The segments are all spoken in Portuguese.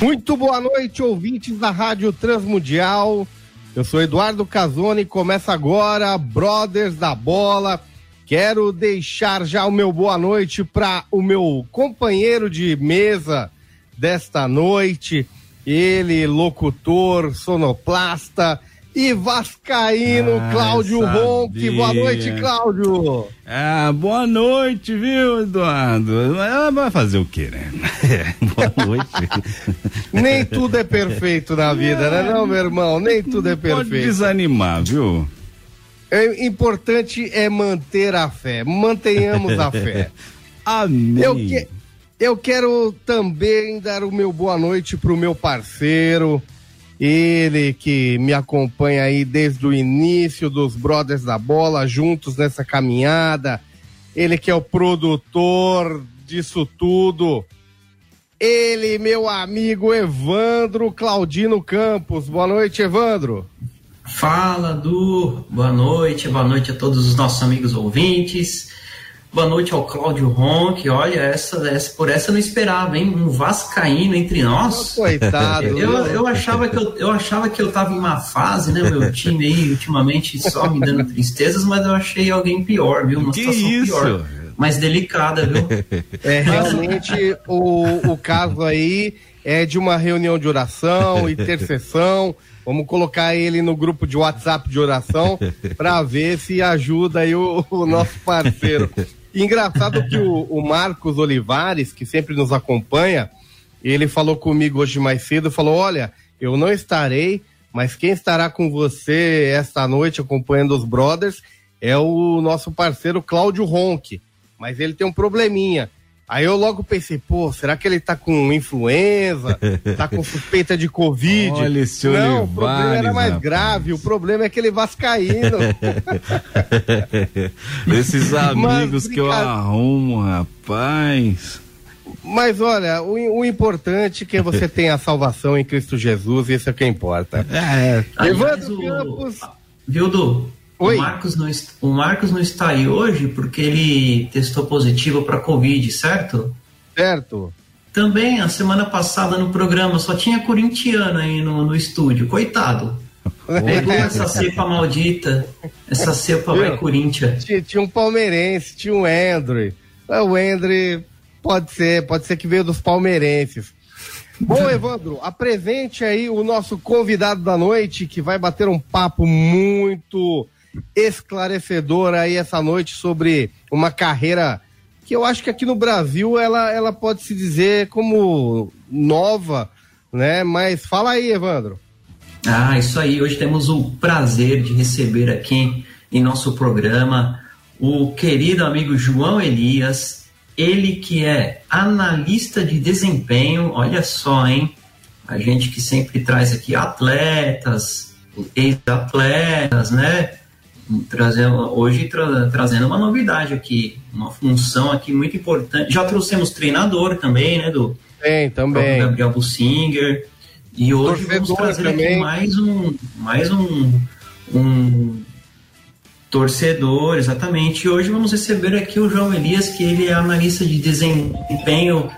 Muito boa noite, ouvintes da Rádio Transmundial. Eu sou Eduardo Casoni, começa agora Brothers da Bola. Quero deixar já o meu boa noite para o meu companheiro de mesa desta noite, ele, locutor, sonoplasta, e Vascaíno ah, Cláudio Ronque. Boa noite, Cláudio. Ah, boa noite, viu, Eduardo? Vai fazer o quê, né? boa noite. Nem tudo é perfeito na vida, é, né, não, meu irmão? Nem tudo é perfeito. Pode desanimar, viu? É importante é manter a fé. Mantenhamos a fé. Amém. Eu, que, eu quero também dar o meu boa noite pro meu parceiro, ele que me acompanha aí desde o início dos Brothers da Bola, juntos nessa caminhada. Ele que é o produtor disso tudo. Ele, meu amigo Evandro Claudino Campos. Boa noite, Evandro. Fala, Du. Boa noite. Boa noite a todos os nossos amigos ouvintes. Boa noite ao Cláudio Ronque. Olha, essa, essa, por essa eu não esperava, hein? Um Vascaíno entre nós. Oh, coitado. Eu, eu, achava que eu, eu achava que eu tava em uma fase, né? Meu time aí, ultimamente, só me dando tristezas, mas eu achei alguém pior, viu? Uma que situação isso? pior. Mais delicada, viu? É, realmente, o, o caso aí é de uma reunião de oração, intercessão. Vamos colocar ele no grupo de WhatsApp de oração para ver se ajuda aí o, o nosso parceiro. Engraçado que o, o, Marcos Olivares, que sempre nos acompanha, ele falou comigo hoje mais cedo, falou, olha, eu não estarei, mas quem estará com você esta noite acompanhando os brothers é o nosso parceiro Cláudio Ronque. Mas ele tem um probleminha. Aí eu logo pensei, pô, será que ele tá com influenza? Tá com suspeita de Covid? Olha esse Não, o problema era mais rapaz. grave, o problema é aquele é vascaíno. Esses amigos Mas, que eu arrumo, rapaz. Mas olha, o, o, importante é que você tenha a salvação em Cristo Jesus, e isso é o que importa. É. Evandro Campos. Viu, Du? Oi. O Marcos, não, o Marcos não está aí hoje porque ele testou positivo para Covid, certo? Certo. Também, a semana passada no programa, só tinha corintiano aí no, no estúdio. Coitado. Pegou essa cepa maldita. Essa cepa vai Corinthians. Tinha, tinha, um palmeirense, tinha um Andrew. É, o Andrew pode ser, pode ser que veio dos palmeirenses. Bom, Evandro, apresente aí o nosso convidado da noite, que vai bater um papo muito esclarecedor aí essa noite sobre uma carreira que eu acho que aqui no Brasil ela, ela pode se dizer como nova, né? Mas fala aí, Evandro. Ah, isso aí. Hoje temos o prazer de receber aqui em nosso programa o querido amigo João Elias, ele que é analista de desempenho, olha só, hein? A gente que sempre traz aqui atletas, ex-atletas, né? Trazendo, hoje tra, trazendo uma novidade aqui, uma função aqui muito importante. Já trouxemos treinador também, né, do Tem, também. Gabriel Bussinger. E hoje Torcedor vamos trazer também. aqui mais um, mais um, um torcedor, exatamente. E hoje vamos receber aqui o João Elias, que ele é analista de desempenho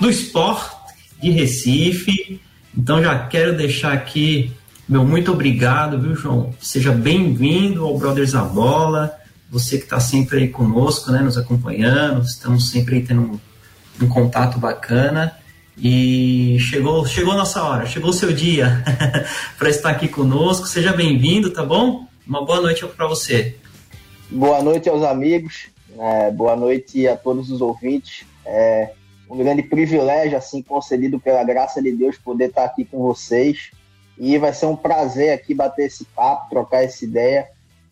do esporte de Recife. Então já quero deixar aqui meu muito obrigado, viu, João? Seja bem-vindo ao Brothers da Bola. Você que está sempre aí conosco, né, nos acompanhando, estamos sempre aí tendo um, um contato bacana. E chegou, chegou nossa hora, chegou o seu dia para estar aqui conosco. Seja bem-vindo, tá bom? Uma boa noite para você. Boa noite aos amigos, é, boa noite a todos os ouvintes. É um grande privilégio, assim, concedido pela graça de Deus, poder estar aqui com vocês E vai ser um prazer aqui bater esse papo, trocar essa ideia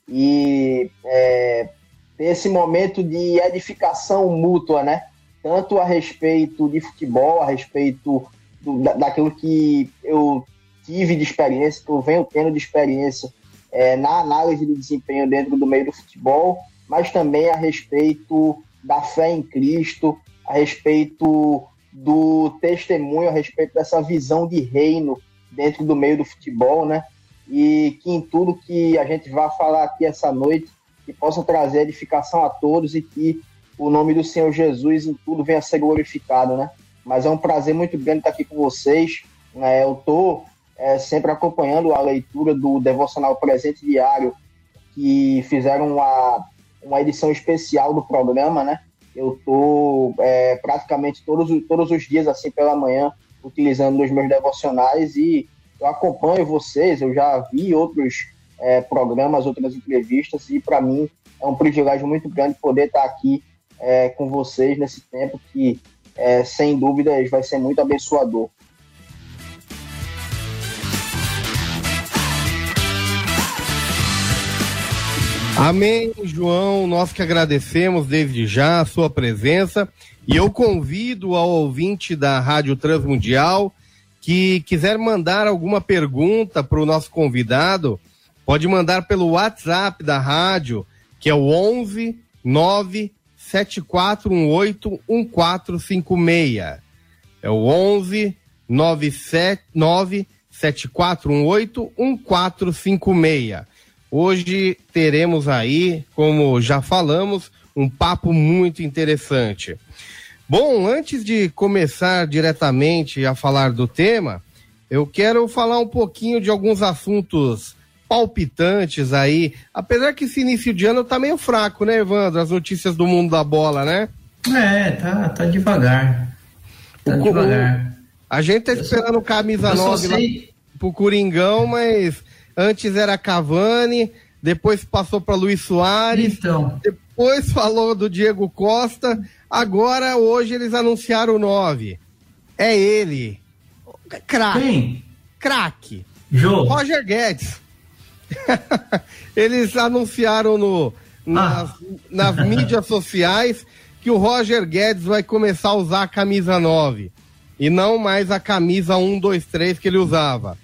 e é, ter esse momento de edificação mútua, né? Tanto a respeito de futebol, a respeito do, da, daquilo que eu tive de experiência, que eu venho tendo de experiência é, na análise de desempenho dentro do meio do futebol, mas também a respeito da fé em Cristo, a respeito do testemunho, a respeito dessa visão de reino dentro do meio do futebol, né? E que em tudo que a gente vai falar aqui essa noite, que possa trazer edificação a todos e que o nome do Senhor Jesus em tudo venha ser glorificado, né? Mas é um prazer muito grande estar aqui com vocês. Né? Eu estou é, sempre acompanhando a leitura do Devocional Presente Diário, que fizeram uma, uma edição especial do programa, né? Eu estou é, praticamente todos, todos os dias, assim, pela manhã, utilizando os meus devocionais e eu acompanho vocês, eu já vi outros é, programas, outras entrevistas e para mim é um privilégio muito grande poder estar aqui é, com vocês nesse tempo que, é, sem dúvidas, vai ser muito abençoador. Amém, João. Nós que agradecemos desde já a sua presença. E eu convido ao ouvinte da Rádio Transmundial que quiser mandar alguma pergunta para o nosso convidado, pode mandar pelo WhatsApp da rádio, que é o 11 9 7418 1456. É o 11 979 7418 1456. Hoje teremos aí, como já falamos, um papo muito interessante. Bom, antes de começar diretamente a falar do tema, eu quero falar um pouquinho de alguns assuntos palpitantes aí. Apesar que esse início de ano tá meio fraco, né, Evandro? As notícias do mundo da bola, né? É, tá, tá devagar. Tá o, devagar. A gente tá esperando só, camisa 9 lá pro Coringão, mas Antes era Cavani, depois passou para Luiz Soares, então. depois falou do Diego Costa, agora hoje eles anunciaram o 9. É ele. Craque. Craque. Roger Guedes. eles anunciaram no, nas, ah. nas mídias sociais que o Roger Guedes vai começar a usar a camisa 9 e não mais a camisa 1, 2, 3 que ele usava.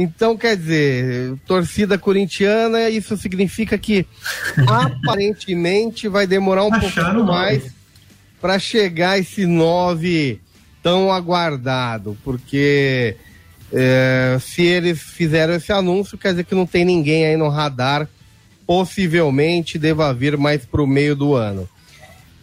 Então, quer dizer, torcida corintiana, isso significa que aparentemente vai demorar um pouco mais para chegar esse 9 tão aguardado, porque é, se eles fizeram esse anúncio, quer dizer que não tem ninguém aí no radar, possivelmente deva vir mais para o meio do ano.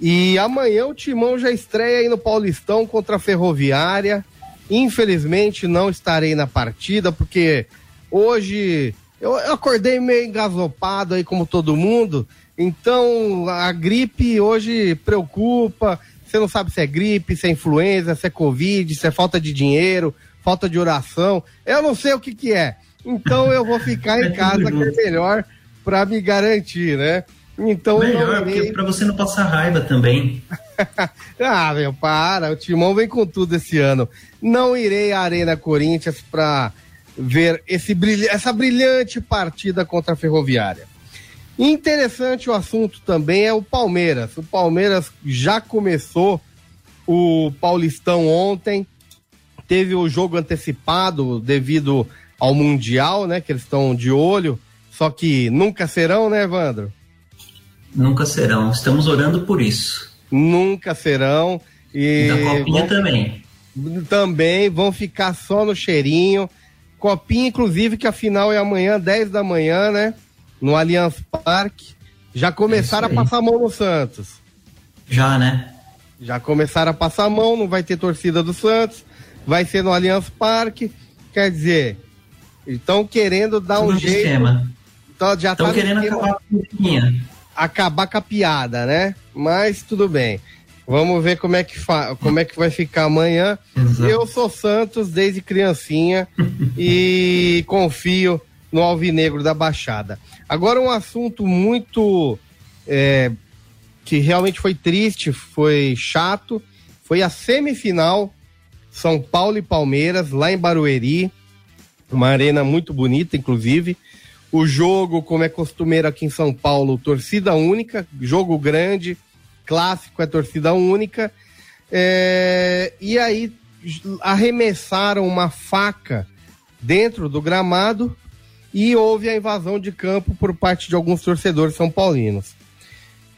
E amanhã o Timão já estreia aí no Paulistão contra a Ferroviária. Infelizmente não estarei na partida, porque hoje eu, acordei meio engasopado aí como todo mundo. Então a gripe hoje preocupa. Você não sabe se é gripe, se é influenza, se é covid, se é falta de dinheiro, falta de oração. Eu não sei o que que é. Então eu vou ficar em casa, que é melhor para me garantir, né? Então melhor, porque para você não passar raiva também. ah, meu, para. O Timão vem com tudo esse ano. Não irei à Arena Corinthians para ver esse essa brilhante partida contra a Ferroviária. Interessante o assunto também é o Palmeiras. O Palmeiras já começou o Paulistão ontem. Teve o jogo antecipado devido ao Mundial, né? Que eles estão de olho. Só que nunca serão, né, Evandro? Nunca serão. Estamos orando por isso nunca serão. E da copinha vão, também. Também vão ficar só no cheirinho. Copinha, inclusive, que a final é amanhã, 10 da manhã, né? No Allianz Parque. Já começaram é a passar a mão no Santos. Já, né? Já começaram a passar a mão, não vai ter torcida do Santos. Vai ser no Allianz Parque. Quer dizer, estão querendo dar Tudo um jeito. Sistema. Então, já estão tá querendo acabar com a acabar com a piada, né? Mas tudo bem. Vamos ver como é que, como é que vai ficar amanhã. Exato. Eu sou Santos desde criancinha e confio no Alvinegro da Baixada. Agora um assunto muito é, que realmente foi triste, foi chato, foi a semifinal São Paulo e Palmeiras lá em Barueri. uma arena muito bonita, inclusive. O jogo, como é costumeiro aqui em São Paulo, torcida única, jogo grande, clássico é torcida única. É, e aí arremessaram uma faca dentro do gramado e houve a invasão de campo por parte de alguns torcedores são paulinos.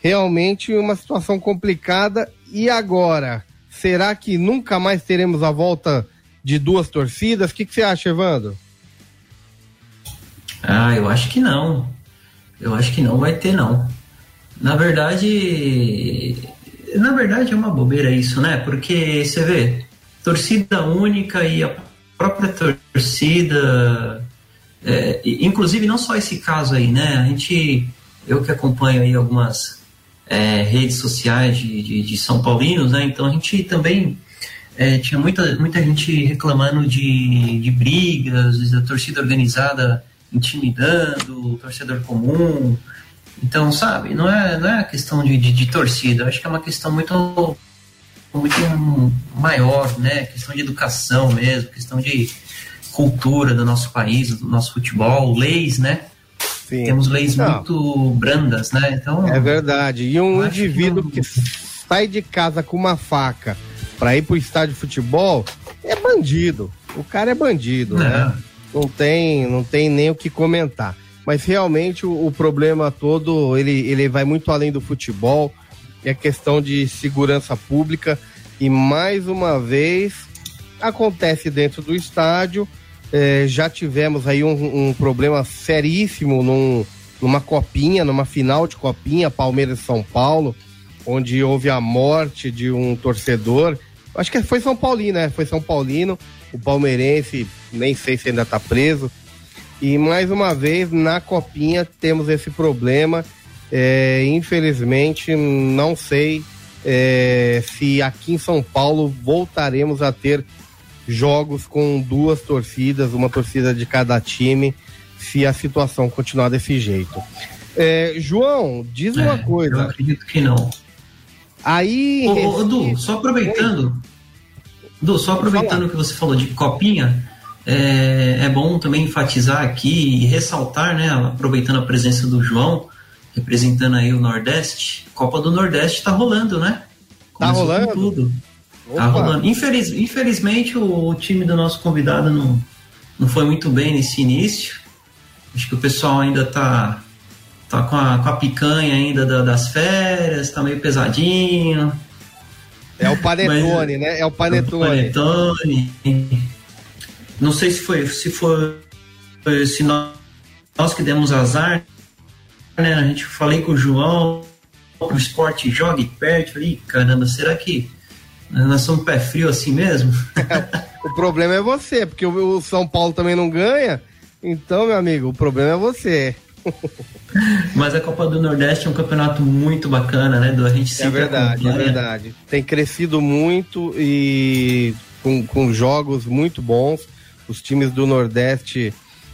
Realmente uma situação complicada. E agora, será que nunca mais teremos a volta de duas torcidas? O que, que você acha, Evandro? Ah, eu acho que não. Eu acho que não vai ter, não. Na verdade, na verdade é uma bobeira isso, né? Porque você vê, torcida única e a própria torcida, é, inclusive não só esse caso aí, né? A gente, eu que acompanho aí algumas é, redes sociais de, de, de, São Paulinos, né? Então a gente também é, tinha muita, muita gente reclamando de, de brigas, da torcida organizada intimidando o torcedor comum. Então, sabe, não é, não é questão de, de, de torcida, eu acho que é uma questão muito, muito maior, né? Questão de educação mesmo, questão de cultura do nosso país, do nosso futebol, leis, né? Sim. Temos leis não. muito brandas, né? Então, é verdade. E um indivíduo que, não... que sai de casa com uma faca para ir pro estádio de futebol é bandido. O cara é bandido, né? não. né? Não tem, não tem nem o que comentar mas realmente o, o, problema todo ele, ele vai muito além do futebol, é questão de segurança pública e mais uma vez acontece dentro do estádio. É, já tivemos aí um, um problema seríssimo num, numa copinha, numa final de copinha, Palmeiras e São Paulo, onde houve a morte de um torcedor. Acho que foi São Paulino, né? Foi São Paulino. O palmeirense, nem sei se ainda está preso, e mais uma vez, na Copinha, temos esse problema. É, infelizmente, não sei é, se aqui em São Paulo voltaremos a ter jogos com duas torcidas, uma torcida de cada time, se a situação continuar desse jeito. É, João, diz uma é, coisa. Eu acredito que não. Aí. Ô, Recife... Du, só aproveitando. Du, só aproveitando que você falou de copinha, é, é bom também enfatizar aqui e ressaltar, né, aproveitando a presença do João, representando aí o Nordeste, Copa do Nordeste está rolando, né? Tá Começou tá rolando? Tudo. Tá rolando. Infeliz, infelizmente o, o, time do nosso convidado não, não foi muito bem nesse início. Acho que o pessoal ainda tá, tá com, a, com a picanha ainda da, das férias, tá meio pesadinho. É o panetone, né? É o panetone. Panetone. Não sei se foi, se foi, se nós, nós que demos azar, né? A gente falei com o João, o esporte joga e perde. Falei, caramba, será que nós somos pé frio assim mesmo? o problema é você, porque o São Paulo também não ganha. Então, meu amigo, o problema é você. Mas a Copa do Nordeste é um campeonato muito bacana, né? Do a gente É verdade, é verdade. Tem crescido muito e com, com jogos muito bons os times do Nordeste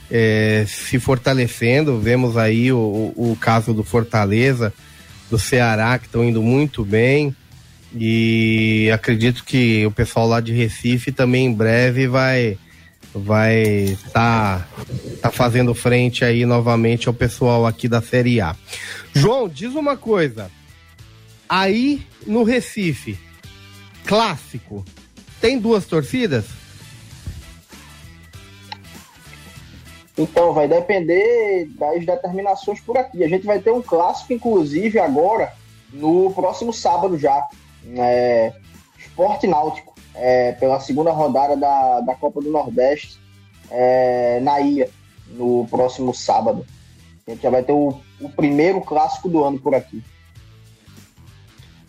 é, se fortalecendo. Vemos aí o, o caso do Fortaleza, do Ceará, que estão indo muito bem. E acredito que o pessoal lá de Recife também em breve vai vai tá tá fazendo frente aí novamente ao pessoal aqui da Série A. João, diz uma coisa. Aí no Recife, clássico, tem duas torcidas? Então, vai depender das determinações por aqui. A gente vai ter um clássico, inclusive, agora, no próximo sábado já. É, Esporte Náutico, é, pela segunda rodada da, da Copa do Nordeste, é, na ilha, no próximo sábado. A gente já vai ter o, o primeiro clássico do ano por aqui.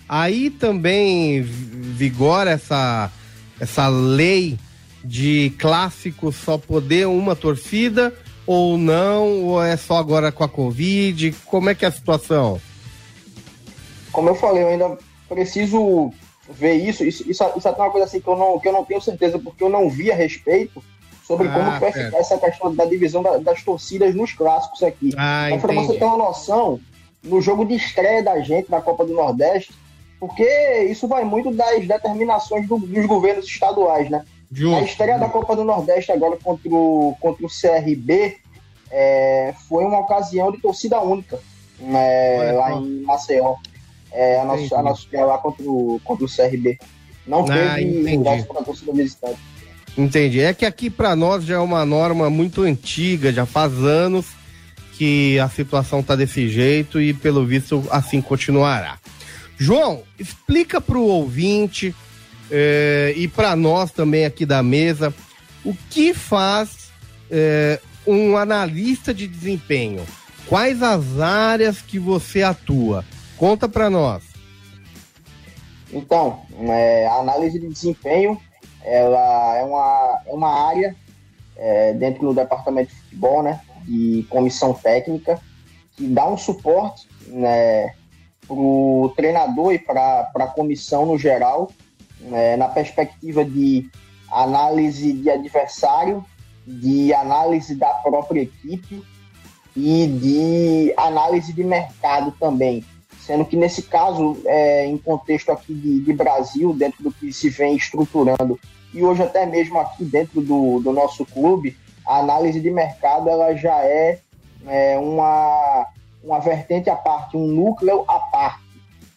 Aí também vigora essa, essa lei de clássico só poder uma torcida ou não? Ou é só agora com a Covid? Como é que é a situação? Como eu falei, eu ainda preciso ver isso. Isso, isso, isso é uma coisa assim que eu, não, que eu não tenho certeza, porque eu não vi a respeito sobre ah, como vai ficar essa questão da divisão da, das torcidas nos clássicos aqui. Ah, Mas para você ter uma noção, no jogo de estreia da gente na Copa do Nordeste, porque isso vai muito das determinações do, dos governos estaduais, né? Justo. A estreia da Copa do Nordeste agora contra o, contra o CRB é, foi uma ocasião de torcida única né, lá em Maceió. É, a nossa, a nossa estreia lá contra o, contra o CRB. Não ah, teve ingresso para a torcida visitante. Entendi. É que aqui para nós já é uma norma muito antiga, já faz anos que a situação tá desse jeito e pelo visto assim continuará. João, explica para o ouvinte eh, e para nós também aqui da mesa o que faz eh, um analista de desempenho. Quais as áreas que você atua? Conta para nós. Então, é, a análise de desempenho ela é uma, é uma área é, dentro do departamento de futebol, né, de comissão técnica, que dá um suporte né, para o treinador e para a comissão no geral, né, na perspectiva de análise de adversário, de análise da própria equipe e de análise de mercado também. Sendo que nesse caso, é, em contexto aqui de, de Brasil, dentro do que se vem estruturando, e hoje até mesmo aqui dentro do, do nosso clube, a análise de mercado ela já é, é uma, uma vertente à parte, um núcleo à parte,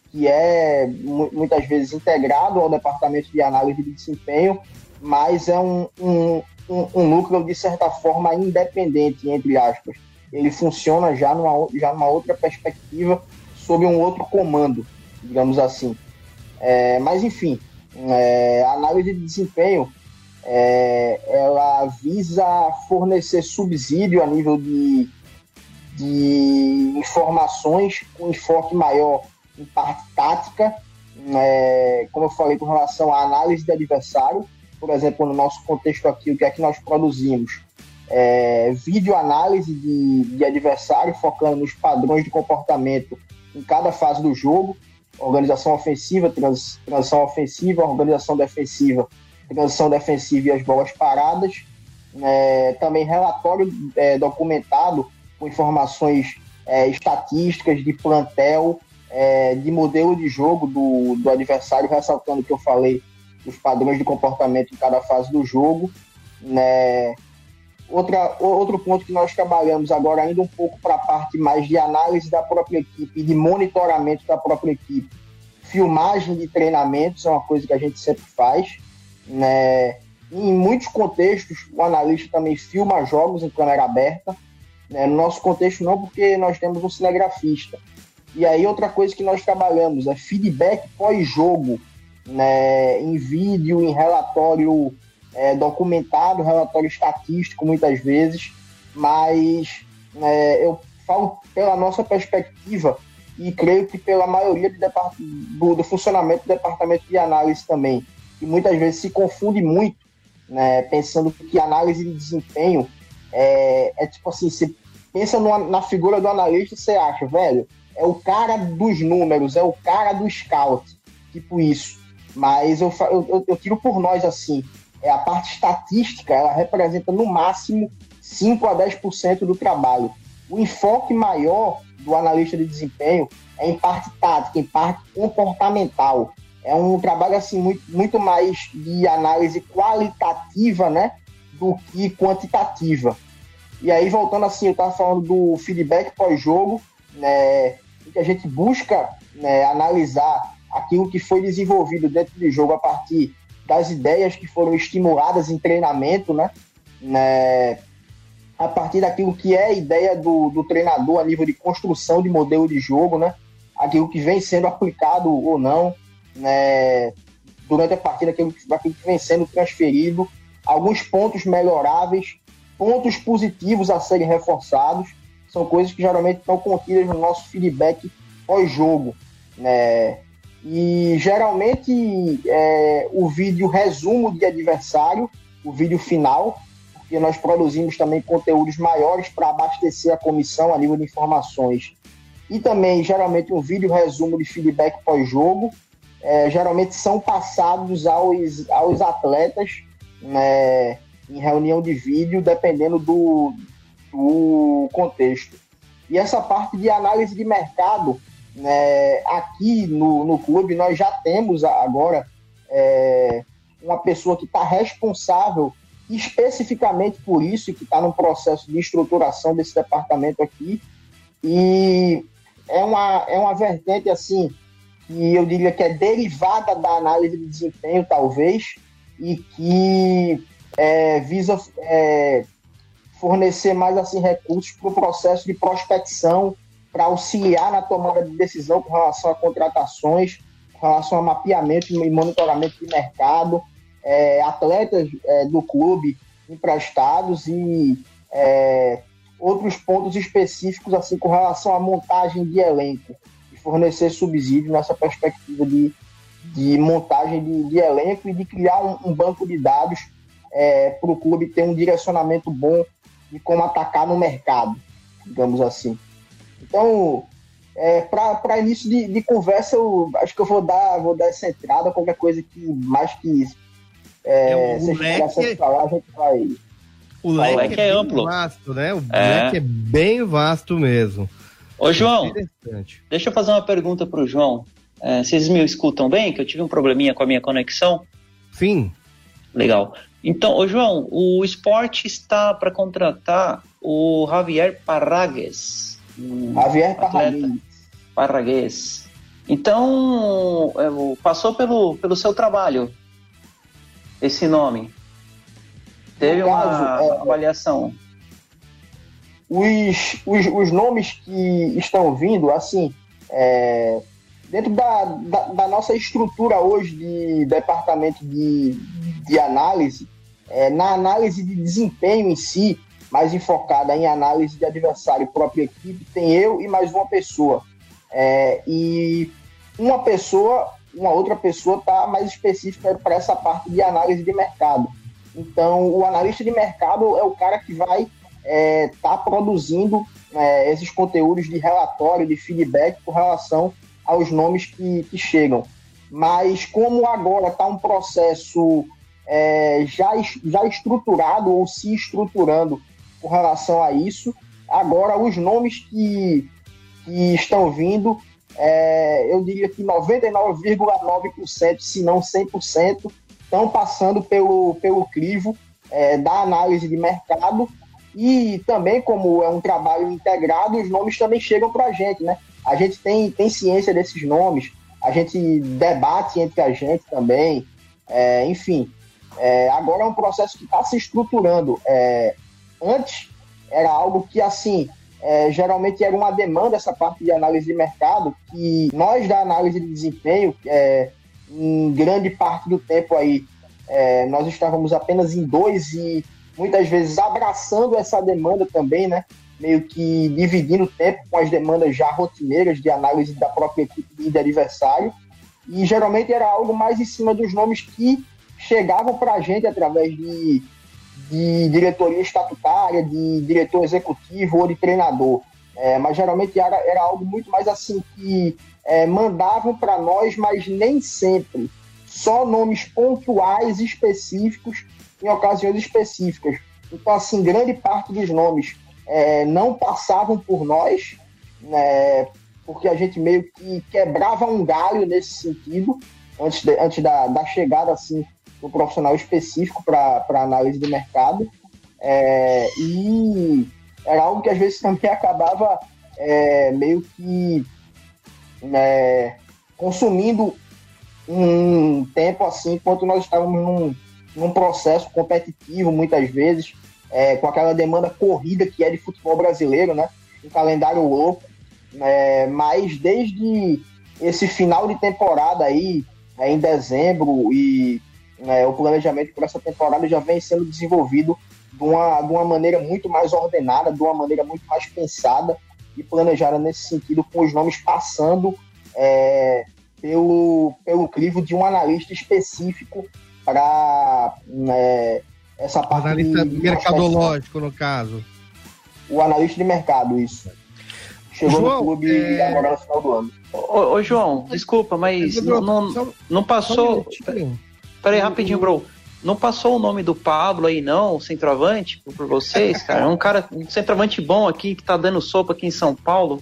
que é muitas vezes integrado ao departamento de análise de desempenho, mas é um, um, um, um núcleo de certa forma independente, entre aspas. Ele funciona já numa, já numa outra perspectiva, sob um outro comando, digamos assim. É, mas enfim, é, a análise de desempenho é, ela visa fornecer subsídio a nível de, de informações com enfoque maior em parte tática, é, como eu falei com relação à análise de adversário, por exemplo, no nosso contexto aqui, o que é que nós produzimos? É, vídeo análise de, de adversário, focando nos padrões de comportamento em cada fase do jogo, organização ofensiva, trans, transição ofensiva, organização defensiva, transição defensiva e as bolas paradas. É, também relatório é, documentado com informações é, estatísticas de plantel, é, de modelo de jogo do, do adversário, ressaltando o que eu falei, os padrões de comportamento em cada fase do jogo. Né? Outra, outro ponto que nós trabalhamos agora, ainda um pouco para a parte mais de análise da própria equipe, de monitoramento da própria equipe. Filmagem de treinamentos é uma coisa que a gente sempre faz. Né? Em muitos contextos, o analista também filma jogos em câmera aberta. Né? No nosso contexto, não, porque nós temos um cinegrafista. E aí, outra coisa que nós trabalhamos é feedback pós-jogo, né? em vídeo, em relatório é, documentado, relatório estatístico muitas vezes, mas é, eu falo pela nossa perspectiva e creio que pela maioria do, do, do, funcionamento do departamento de análise também, que muitas vezes se confunde muito, né, pensando que análise de desempenho é, é tipo assim, você pensa na figura do analista, você acha, velho, é o cara dos números, é o cara do scout, tipo isso. Mas eu, eu, eu tiro por nós assim, é a parte estatística, ela representa no máximo 5 a 10% do trabalho. O enfoque maior do analista de desempenho é em parte tática, em parte comportamental. É um trabalho assim muito, muito mais de análise qualitativa, né, do que quantitativa. E aí voltando assim, eu estava falando do feedback pós-jogo, né, que a gente busca né, analisar aquilo que foi desenvolvido dentro do jogo a partir das ideias que foram estimuladas em treinamento, né? né? A partir daquilo que é a ideia do, do treinador a nível de construção de modelo de jogo, né? Aquilo que vem sendo aplicado ou não, né? Durante a partida, aquilo, aquilo que vem sendo transferido, alguns pontos melhoráveis, pontos positivos a serem reforçados, são coisas que geralmente estão contidas no nosso feedback pós-jogo, né? E geralmente é, o vídeo resumo de adversário, o vídeo final, porque nós produzimos também conteúdos maiores para abastecer a comissão a nível de informações. E também, geralmente, um vídeo resumo de feedback pós-jogo. É, geralmente são passados aos, aos atletas né, em reunião de vídeo, dependendo do, do contexto. E essa parte de análise de mercado é, aqui no, no clube nós já temos agora é, uma pessoa que está responsável especificamente por isso e que está no processo de estruturação desse departamento aqui. E é uma, é uma vertente assim que eu diria que é derivada da análise de desempenho, talvez, e que é, visa é, fornecer mais assim recursos para o processo de prospecção, para auxiliar na tomada de decisão com relação a contratações, com relação a mapeamento e monitoramento de mercado, é, atletas é, do clube emprestados e é, outros pontos específicos assim com relação à montagem de elenco e fornecer subsídio nessa perspectiva de, de montagem de, de elenco e de criar um, um banco de dados é, para o clube ter um direcionamento bom de como atacar no mercado, digamos assim. Então, é, para início de, de, conversa, eu acho que eu vou dar, vou dar essa entrada, qualquer coisa que mais que é, é, o leque, falar, a gente vai. O leque, o leque é, é amplo. Vasto, né? O é. leque é bem vasto mesmo. Ô, João, deixa eu fazer uma pergunta para o João. É, vocês me escutam bem? Que eu tive um probleminha com a minha conexão? Sim. Legal. Então, ô João, o esporte está para contratar o Javier Parragues. Javier Parragues. Parragues. Então, é, passou pelo, pelo seu trabalho esse nome? Teve uma caso, é, avaliação? Os, os, os nomes que estão vindo, assim, é, dentro da, da, da, nossa estrutura hoje de departamento de, de análise, é, na análise de desempenho em si, mais enfocada em análise de adversário própria equipe, tem eu e mais uma pessoa. É, e uma pessoa uma outra pessoa está mais específica para essa parte de análise de mercado. Então, o analista de mercado é o cara que vai estar é, tá produzindo é, esses conteúdos de relatório, de feedback com relação aos nomes que, que chegam. Mas como agora está um processo é, já, já estruturado ou se estruturando com relação a isso, agora os nomes que, que estão vindo é, eu diria que 99,9%, se não 100%, estão passando pelo, pelo crivo é, da análise de mercado e também, como é um trabalho integrado, os nomes também chegam para a gente, né? A gente tem, tem ciência desses nomes, a gente debate entre a gente também, é, enfim. É, agora é um processo que está se estruturando. É, antes era algo que, assim, é, geralmente era uma demanda essa parte de análise de mercado, que nós da análise de desempenho, é, em grande parte do tempo aí, é, nós estávamos apenas em dois e muitas vezes abraçando essa demanda também, né? Meio que dividindo o tempo com as demandas já rotineiras de análise da própria equipe de adversário. E geralmente era algo mais em cima dos nomes que chegavam para a gente através de de diretoria estatutária, de diretor executivo ou de treinador. É, mas geralmente era, era algo muito mais assim que é, mandavam para nós, mas nem sempre. Só nomes pontuais específicos em ocasiões específicas. Então, assim, grande parte dos nomes é, não passavam por nós, né, porque a gente meio que quebrava um galho nesse sentido, antes, de, antes da, da chegada assim, um profissional específico para análise de mercado. É, e era algo que às vezes também acabava é, meio que é, consumindo um tempo assim, enquanto nós estávamos num, num processo competitivo, muitas vezes, é, com aquela demanda corrida que é de futebol brasileiro, né? Um calendário louco. É, mas desde esse final de temporada aí, é, em dezembro e é, o planejamento para essa temporada já vem sendo desenvolvido de uma, de uma maneira muito mais ordenada, de uma maneira muito mais pensada e planejada nesse sentido, com os nomes passando é, pelo, pelo crivo de um analista específico para é, essa parte. Analista de, mercadológico, no caso. O analista de mercado, isso. Chegou João, no clube é... agora no final do ano. Ô, ô João, desculpa, mas não, não, não passou. Peraí, rapidinho, bro. Não passou o nome do Pablo aí, não, centroavante, por vocês, cara? É um cara, um centroavante bom aqui, que tá dando sopa aqui em São Paulo,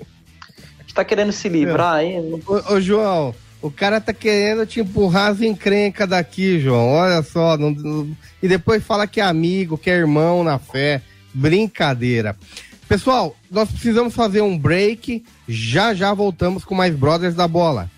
que tá querendo se livrar aí. Ô, ô João, O cara tá querendo te empurrar as encrencas daqui, João. Olha só. Não, não, e depois fala que é amigo, que é irmão na fé. Brincadeira. Pessoal, nós precisamos fazer um break. Já já voltamos com mais Brothers da Bola.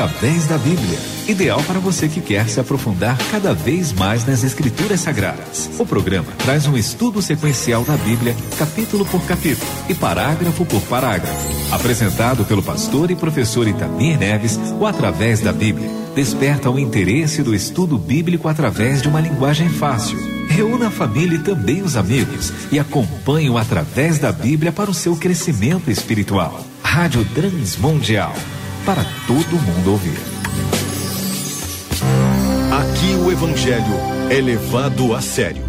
Através da Bíblia. Ideal para você que quer se aprofundar cada vez mais nas Escrituras Sagradas. O programa traz um estudo sequencial da Bíblia, capítulo por capítulo e parágrafo por parágrafo. Apresentado pelo pastor e professor Itamir Neves, o Através da Bíblia desperta o interesse do estudo bíblico através de uma linguagem fácil. Reúna a família e também os amigos e acompanhe o através da Bíblia para o seu crescimento espiritual. Rádio Transmundial para todo mundo ouvir. Aqui o Evangelho é levado a sério.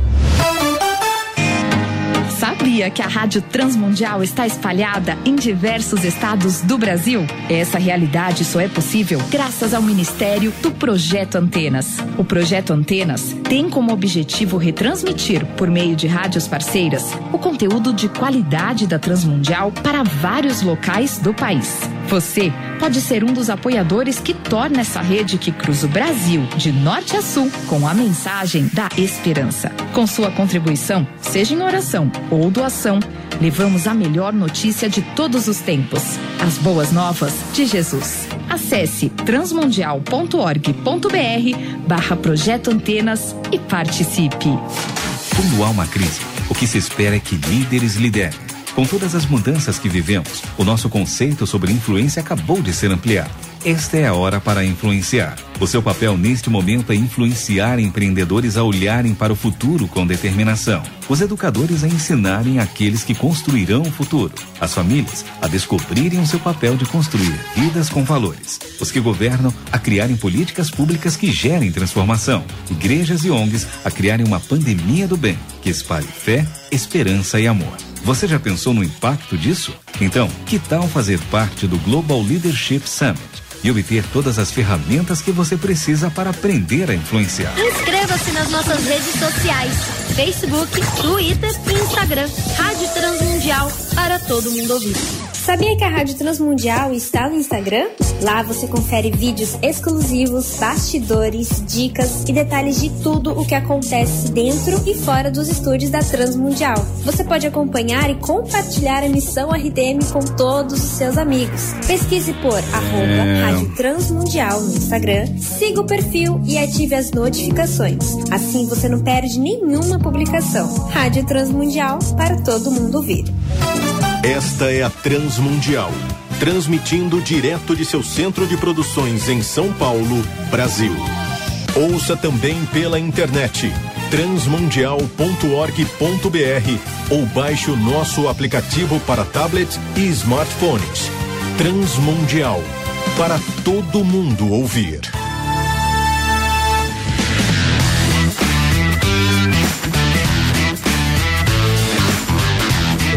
Sabia que a Rádio Transmundial está espalhada em diversos estados do Brasil? Essa realidade só é possível graças ao Ministério do Projeto Antenas. O Projeto Antenas tem como objetivo retransmitir, por meio de rádios parceiras, o conteúdo de qualidade da Transmundial para vários locais do país. Você pode ser um dos apoiadores que torna essa rede que cruza o Brasil de norte a sul com a mensagem da esperança. Com sua contribuição, seja em oração ou doação, levamos a melhor notícia de todos os tempos: as boas novas de Jesus. Acesse transmundial.org.br barra Projeto Antenas e participe. Quando há uma crise, o que se espera é que líderes liderem. Com todas as mudanças que vivemos, o nosso conceito sobre influência acabou de ser ampliado. Esta é a hora para influenciar. O seu papel neste momento é influenciar empreendedores a olharem para o futuro com determinação. Os educadores a ensinarem aqueles que construirão o futuro. As famílias a descobrirem o seu papel de construir vidas com valores. Os que governam a criarem políticas públicas que gerem transformação. Igrejas e ONGs a criarem uma pandemia do bem que espalhe fé, esperança e amor. Você já pensou no impacto disso? Então, que tal fazer parte do Global Leadership Summit? e obter todas as ferramentas que você precisa para aprender a influenciar. Inscreva-se nas nossas redes sociais: Facebook, Twitter e Instagram. Rádio Transmundial para todo mundo ouvir. Sabia que a Rádio Transmundial está no Instagram? Lá você confere vídeos exclusivos, bastidores, dicas e detalhes de tudo o que acontece dentro e fora dos estúdios da Transmundial. Você pode acompanhar e compartilhar a missão RTM com todos os seus amigos. Pesquise por arroba é... Rádio Transmundial no Instagram, siga o perfil e ative as notificações. Assim você não perde nenhuma publicação. Rádio Transmundial para todo mundo ouvir. Esta é a Transmundial, transmitindo direto de seu centro de produções em São Paulo, Brasil. Ouça também pela internet transmundial.org.br ou baixe o nosso aplicativo para tablet e smartphones. Transmundial, para todo mundo ouvir.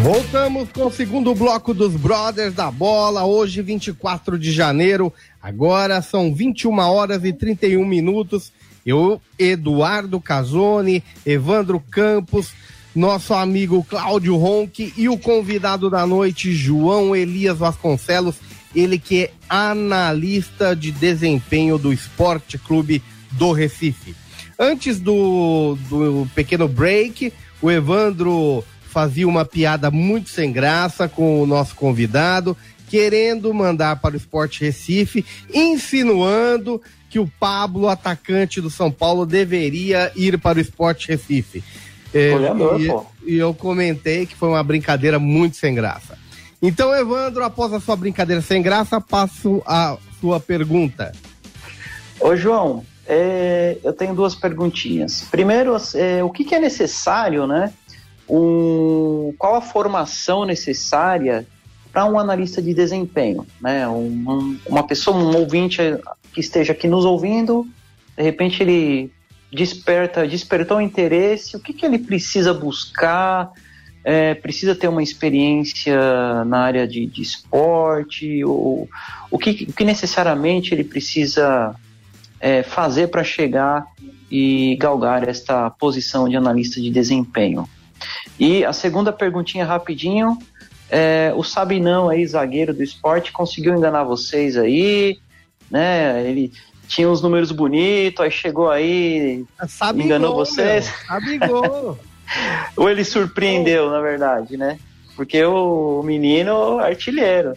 Voltamos com o segundo bloco dos Brothers da Bola, hoje 24 de janeiro. Agora são 21 horas e 31 minutos. Eu, Eduardo Casoni, Evandro Campos, nosso amigo Cláudio Ronque e o convidado da noite, João Elias Vasconcelos, ele que é analista de desempenho do Esporte Clube do Recife. Antes do, do pequeno break, o Evandro fazia uma piada muito sem graça com o nosso convidado, querendo mandar para o Esporte Recife, insinuando que o Pablo, atacante do São Paulo, deveria ir para o Esporte Recife. É, e, e eu comentei que foi uma brincadeira muito sem graça. Então, Evandro, após a sua brincadeira sem graça, passo a sua pergunta. Ô, João, é, eu tenho duas perguntinhas. Primeiro, é, o que, que, é necessário, né, qual a formação necessária para um analista de desempenho, né? Um, um, uma pessoa, um ouvinte que esteja aqui nos ouvindo, de repente ele desperta, despertou interesse, o que, que ele precisa buscar, é, precisa ter uma experiência na área de, de esporte? Ou, o, que, o que necessariamente ele precisa é, fazer para chegar e galgar esta posição de analista de desempenho? E a segunda perguntinha rapidinho, é, o Sabinão aí, zagueiro do esporte, conseguiu enganar vocês aí, né? Ele tinha uns números bonitos, aí chegou aí, Sabigou, enganou vocês. Sabigou. Ou ele surpreendeu, na verdade, né? Porque o menino artilheiro.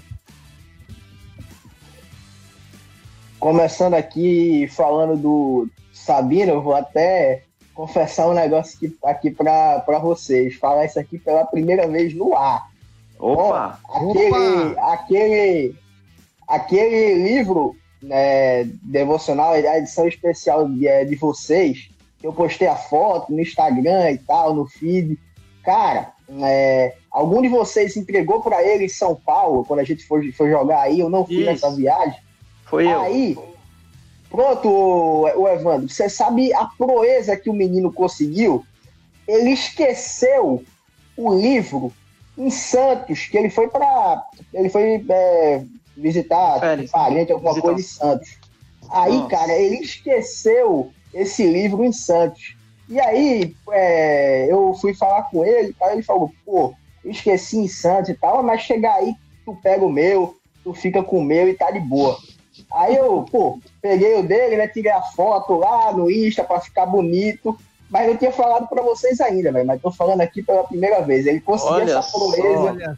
Começando aqui falando do Sabino, eu vou até confessar um negócio aqui, aqui para vocês. Falar isso aqui pela primeira vez no ar. Opa! aquele, Opa! aquele, aquele livro né, devocional, a edição especial de, é, de vocês, eu postei a foto no Instagram e tal, no feed. Cara, é, algum de vocês entregou para ele em São Paulo, quando a gente foi, foi jogar aí, eu não fui Isso. nessa viagem. Foi aí, eu. Pronto, o Evandro, você sabe a proeza que o menino conseguiu? Ele esqueceu o livro em Santos, que ele foi para ele foi é, visitar Férias, parente, alguma visitar. coisa em Santos. Aí, Nossa. cara, ele esqueceu esse livro em Santos. E aí, é, eu fui falar com ele, aí ele falou, pô, eu esqueci em Santos e tal, mas chegar aí, tu pega o meu, tu fica com o meu e tá de boa. Aí eu, pô, peguei o dele, né, tirei a foto lá no Insta pra ficar bonito, mas não tinha falado para vocês ainda, velho, mas tô falando aqui pela primeira vez. Ele conseguiu essa proeza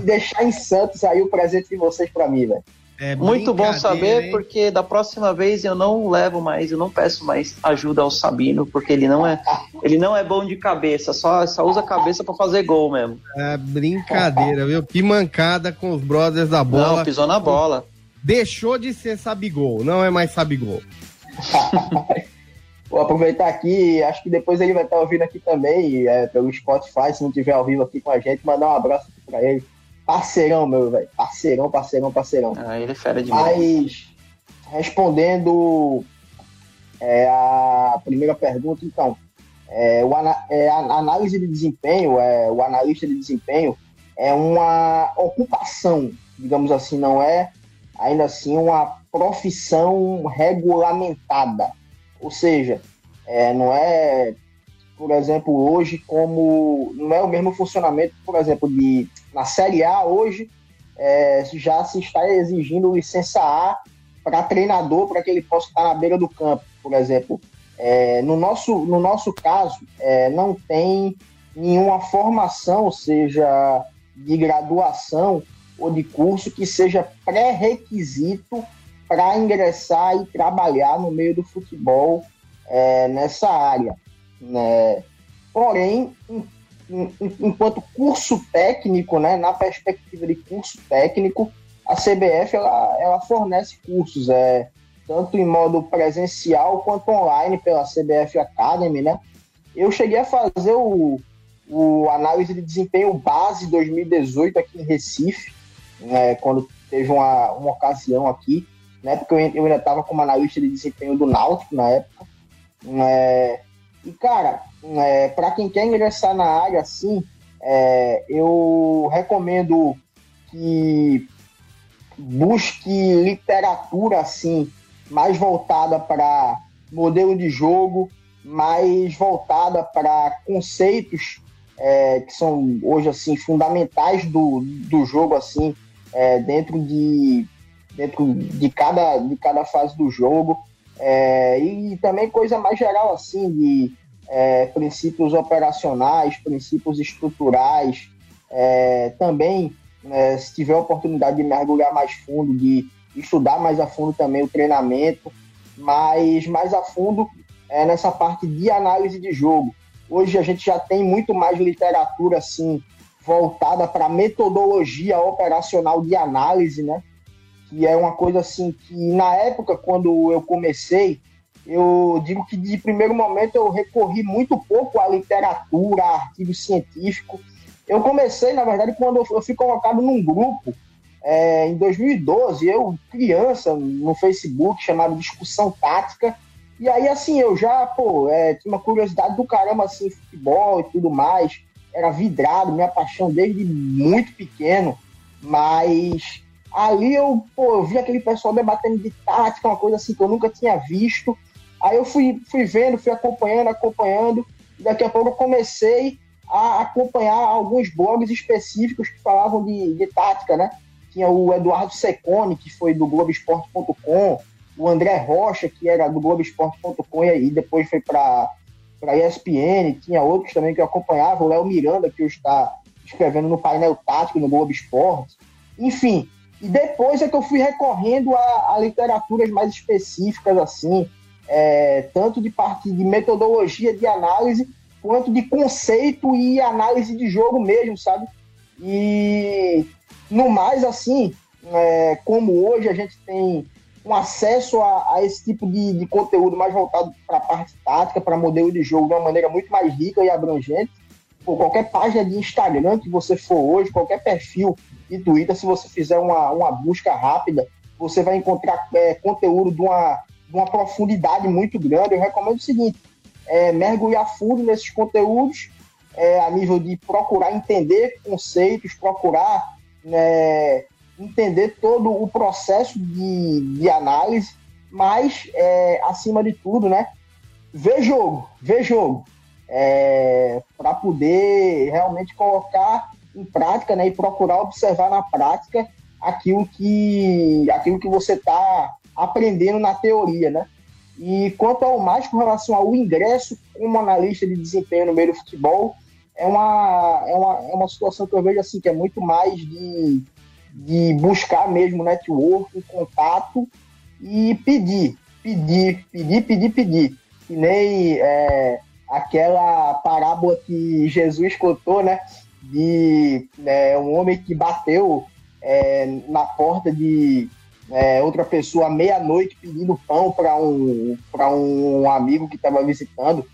de deixar em Santos aí o presente de vocês para mim, velho. É Muito bom saber, hein? porque da próxima vez eu não levo mais, eu não peço mais ajuda ao Sabino, porque ele não é, ele não é bom de cabeça, só, só usa a cabeça para fazer gol mesmo. É brincadeira, viu? Que mancada com os brothers da bola. Não, pisou na bola. Deixou de ser Sabigol, não é mais Sabigol. Vou aproveitar aqui, acho que depois ele vai estar ouvindo aqui também, é, pelo Spotify, se não tiver ao vivo aqui com a gente, mandar um abraço aqui pra ele. Parceirão, meu velho. Parceirão, parceirão, parceirão. Ah, ele é fera demais. Mas, respondendo é, a primeira pergunta, então, é, o, é, a análise de desempenho, é, o analista de desempenho, é uma ocupação, digamos assim, não é ainda assim uma profissão regulamentada. Ou seja, é, não é por exemplo, hoje, como não é o mesmo funcionamento, por exemplo, de na Série A hoje é, já se está exigindo licença A para treinador para que ele possa estar na beira do campo, por exemplo. É, no, nosso, no nosso caso, é, não tem nenhuma formação, seja de graduação ou de curso, que seja pré-requisito para ingressar e trabalhar no meio do futebol é, nessa área. Né? Porém, enquanto curso técnico, né, na perspectiva de curso técnico, a CBF ela, ela fornece cursos, é, tanto em modo presencial quanto online pela CBF Academy, né? Eu cheguei a fazer o, o análise de desempenho base 2018 aqui em Recife, né, quando teve uma, uma ocasião aqui, né, porque eu, eu ainda estava como analista de desempenho do Náutico na época. Né, e, cara, é, para quem quer ingressar na área, assim, é, eu recomendo que busque literatura, assim, mais voltada para modelo de jogo, mais voltada para conceitos é, que são hoje assim fundamentais do, do jogo assim é, dentro de dentro de cada de cada fase do jogo é, e também coisa mais geral assim de é, princípios operacionais, princípios estruturais. É, também, né, se tiver a oportunidade de mergulhar mais fundo, de estudar mais a fundo também o treinamento, mas mais a fundo é, nessa parte de análise de jogo. Hoje a gente já tem muito mais literatura assim voltada para metodologia operacional de análise, né? que é uma coisa assim que na época quando eu comecei, eu digo que de primeiro momento eu recorri muito pouco à literatura, a artigo científico. Eu comecei, na verdade, quando eu fui colocado num grupo é, em 2012, eu criança no Facebook chamado Discussão Tática. E aí, assim, eu já, pô, é, tinha uma curiosidade do caramba, assim, futebol e tudo mais. Era vidrado, minha paixão desde muito pequeno, mas ali eu, pô, eu vi aquele pessoal debatendo de tática, uma coisa assim que eu nunca tinha visto. Aí eu fui, fui vendo, fui acompanhando, acompanhando, e daqui a pouco eu comecei a acompanhar alguns blogs específicos que falavam de, de tática, né? Tinha o Eduardo Secone, que foi do Globoesporte.com, o André Rocha, que era do Globoesporte.com e depois foi para a ESPN, tinha outros também que eu acompanhava, o Léo Miranda, que está escrevendo no painel tático no Globo Esporte. Enfim, e depois é que eu fui recorrendo a, a literaturas mais específicas, assim, é, tanto de parte de metodologia de análise, quanto de conceito e análise de jogo mesmo, sabe? E no mais, assim, é, como hoje a gente tem um acesso a, a esse tipo de, de, conteúdo mais voltado para a parte tática, para modelo de jogo de uma maneira muito mais rica e abrangente, por qualquer página de Instagram que você for hoje, qualquer perfil de Twitter, se você fizer uma, uma busca rápida, você vai encontrar é, conteúdo de uma, de uma profundidade muito grande. Eu recomendo o seguinte: é, mergulhar fundo nesses conteúdos, é, a nível de procurar entender conceitos, procurar né, entender todo o processo de, de análise, mas, é, acima de tudo, né, ver jogo, ver jogo, é, para poder realmente colocar em prática né, e procurar observar na prática aquilo que, aquilo que você está aprendendo na teoria, né? E quanto ao mais com relação ao ingresso como analista de desempenho no meio do futebol, é uma, é uma, é uma situação que eu vejo assim, que é muito mais de, de buscar mesmo network, contato e pedir, pedir, pedir, pedir, pedir. Que nem é, aquela parábola que Jesus contou, né? De né, um homem que bateu é, na porta de é, outra pessoa meia-noite pedindo pão para um, um amigo que estava visitando.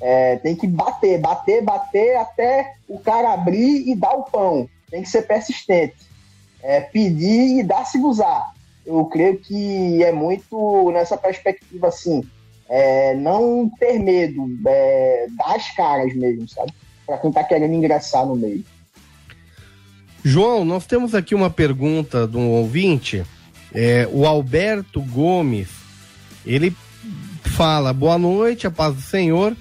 É, tem que bater, bater, bater até o cara abrir e dar o pão. Tem que ser persistente. É, pedir e dar se usar. Eu creio que é muito nessa perspectiva assim. É, não ter medo é, das caras mesmo, sabe? Para quem está querendo ingressar no meio. João, nós temos aqui uma pergunta de um ouvinte é, o Alberto Gomes, ele fala: boa noite, a paz do Senhor.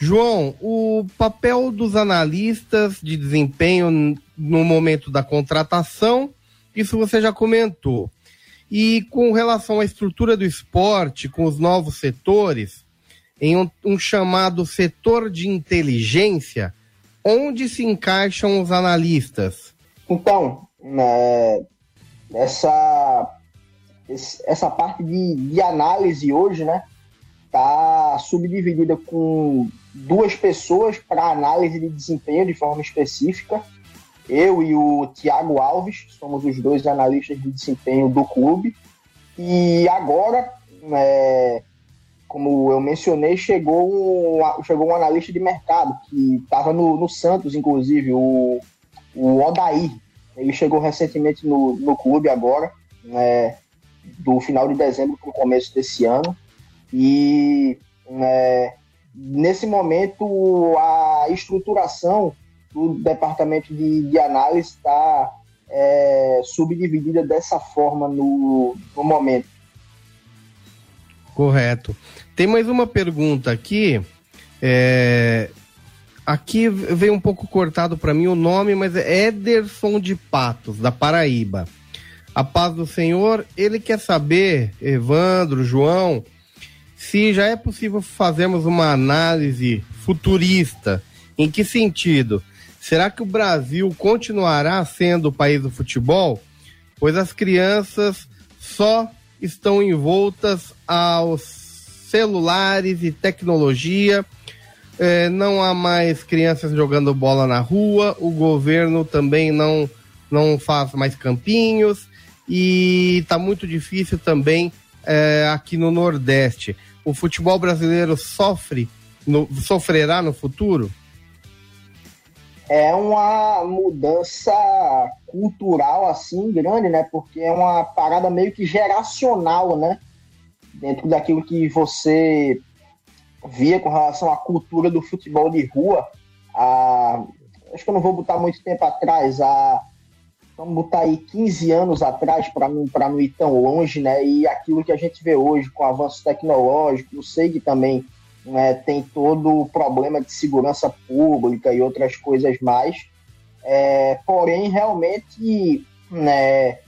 João, o papel dos analistas de desempenho no momento da contratação, isso você já comentou. E com relação à estrutura do esporte, com os novos setores, em um, um chamado setor de inteligência, onde se encaixam os analistas? Então, né, essa essa parte de, de análise hoje, né, tá subdividida com duas pessoas para análise de desempenho de forma específica. Eu e o Tiago Alves somos os dois analistas de desempenho do clube. E agora, é, como eu mencionei, chegou um, chegou um analista de mercado que estava no, no, Santos, inclusive, o, o Odair. Ele chegou recentemente no, no clube agora. É, do final de dezembro para o começo desse ano. E é, nesse momento a estruturação do departamento de, de análise está é, subdividida dessa forma no, no momento. Correto. Tem mais uma pergunta aqui. É, aqui veio um pouco cortado para mim o nome, mas é Ederson de Patos, da Paraíba a paz do Senhor. Ele quer saber, Evandro, João, se já é possível fazermos uma análise futurista. Em que sentido? Será que o Brasil continuará sendo o país do futebol? Pois as crianças só estão envoltas aos celulares e tecnologia. É, não há mais crianças jogando bola na rua, o governo também não, não faz mais campinhos, e está muito difícil também é, aqui no Nordeste. O futebol brasileiro sofre, no, sofrerá no futuro? É uma mudança cultural assim grande, né? Porque é uma parada meio que geracional, né? Dentro daquilo que você via com relação à cultura do futebol de rua há acho que eu não vou botar muito tempo atrás, a, vamos botar aí 15 anos atrás para não, não ir tão longe, né? E aquilo que a gente vê hoje com o avanço tecnológico, o SEG também né, tem todo o problema de segurança pública e outras coisas mais. É, porém, realmente né,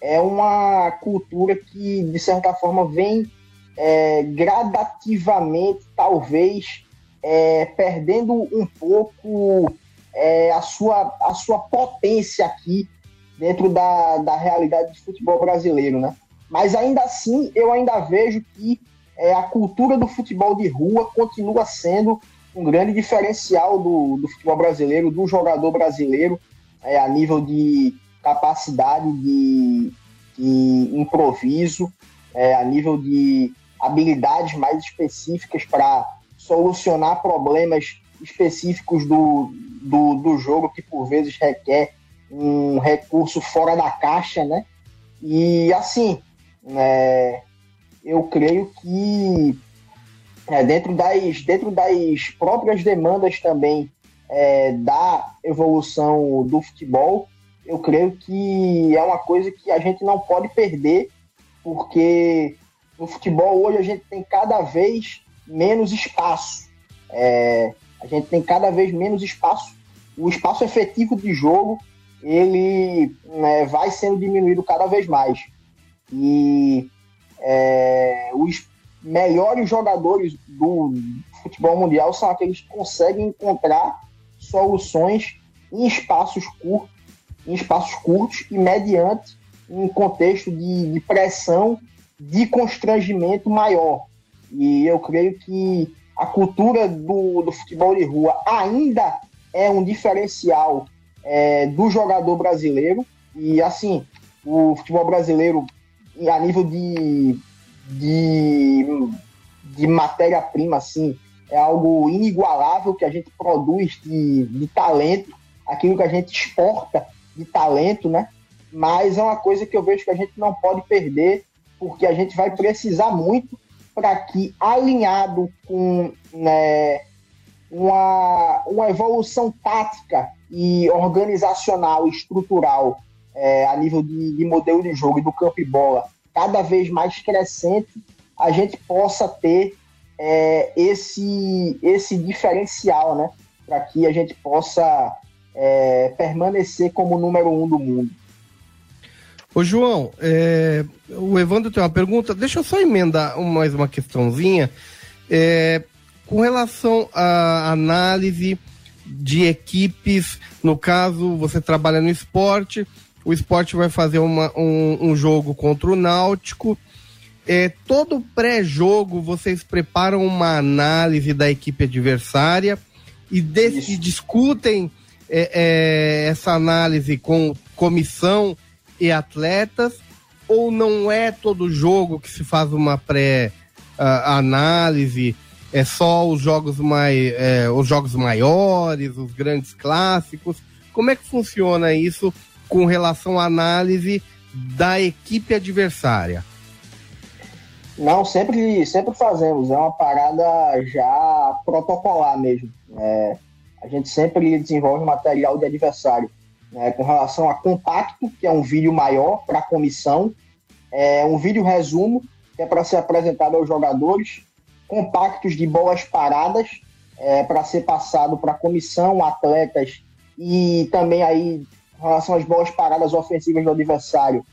é uma cultura que, de certa forma, vem é, gradativamente, talvez, é, perdendo um pouco é, a, sua, a sua potência aqui dentro da, da realidade do futebol brasileiro, né? Mas ainda assim, eu ainda vejo que é, a cultura do futebol de rua continua sendo um grande diferencial do, do futebol brasileiro, do jogador brasileiro, é, a nível de capacidade de, de improviso, é, a nível de habilidades mais específicas para solucionar problemas específicos do, do, do jogo que por vezes requer um recurso fora da caixa, né? E assim, é, eu creio que é, dentro, das, dentro das próprias demandas também é, da evolução do futebol, eu creio que é uma coisa que a gente não pode perder, porque no futebol hoje a gente tem cada vez menos espaço. É, a gente tem cada vez menos espaço. O espaço efetivo de jogo ele né, vai sendo diminuído cada vez mais. E é, os melhores jogadores do futebol mundial são aqueles que conseguem encontrar soluções em espaços curtos, em espaços curtos e mediante um contexto de, de pressão, de constrangimento maior. E eu creio que a cultura do, do futebol de rua ainda é um diferencial é, do jogador brasileiro. E assim, o futebol brasileiro, a nível de, de, de matéria-prima, assim, é algo inigualável que a gente produz de, de talento, aquilo que a gente exporta de talento, né? Mas é uma coisa que eu vejo que a gente não pode perder, porque a gente vai precisar muito para que, alinhado com né, uma, uma evolução tática e organizacional, estrutural, é, a nível de, de modelo de jogo e do campo e bola, cada vez mais crescente, a gente possa ter é, esse, esse diferencial, né? Para que a gente possa é, permanecer como número um do mundo. Ô João, é, o Evandro tem uma pergunta. Deixa eu só emendar mais uma questãozinha. É, com relação à análise de equipes, no caso, você trabalha no esporte, o esporte vai fazer uma, um, um jogo contra o Náutico. É, todo pré-jogo vocês preparam uma análise da equipe adversária e, de, e discutem é, é, essa análise com comissão e atletas, ou não é todo jogo que se faz uma pré-análise? é só os jogos mais é, os jogos maiores, os grandes clássicos? Como é que funciona isso com relação à análise da equipe adversária? Não, sempre, sempre fazemos. É uma parada já protocolar mesmo. É, a gente sempre desenvolve material de adversário né, com relação a compacto, que é um vídeo maior para a comissão, é um vídeo resumo, que é para ser apresentado aos jogadores, compactos de bolas paradas, é, para ser passado para a comissão, atletas e também aí em relação às bolas paradas ofensivas do adversário,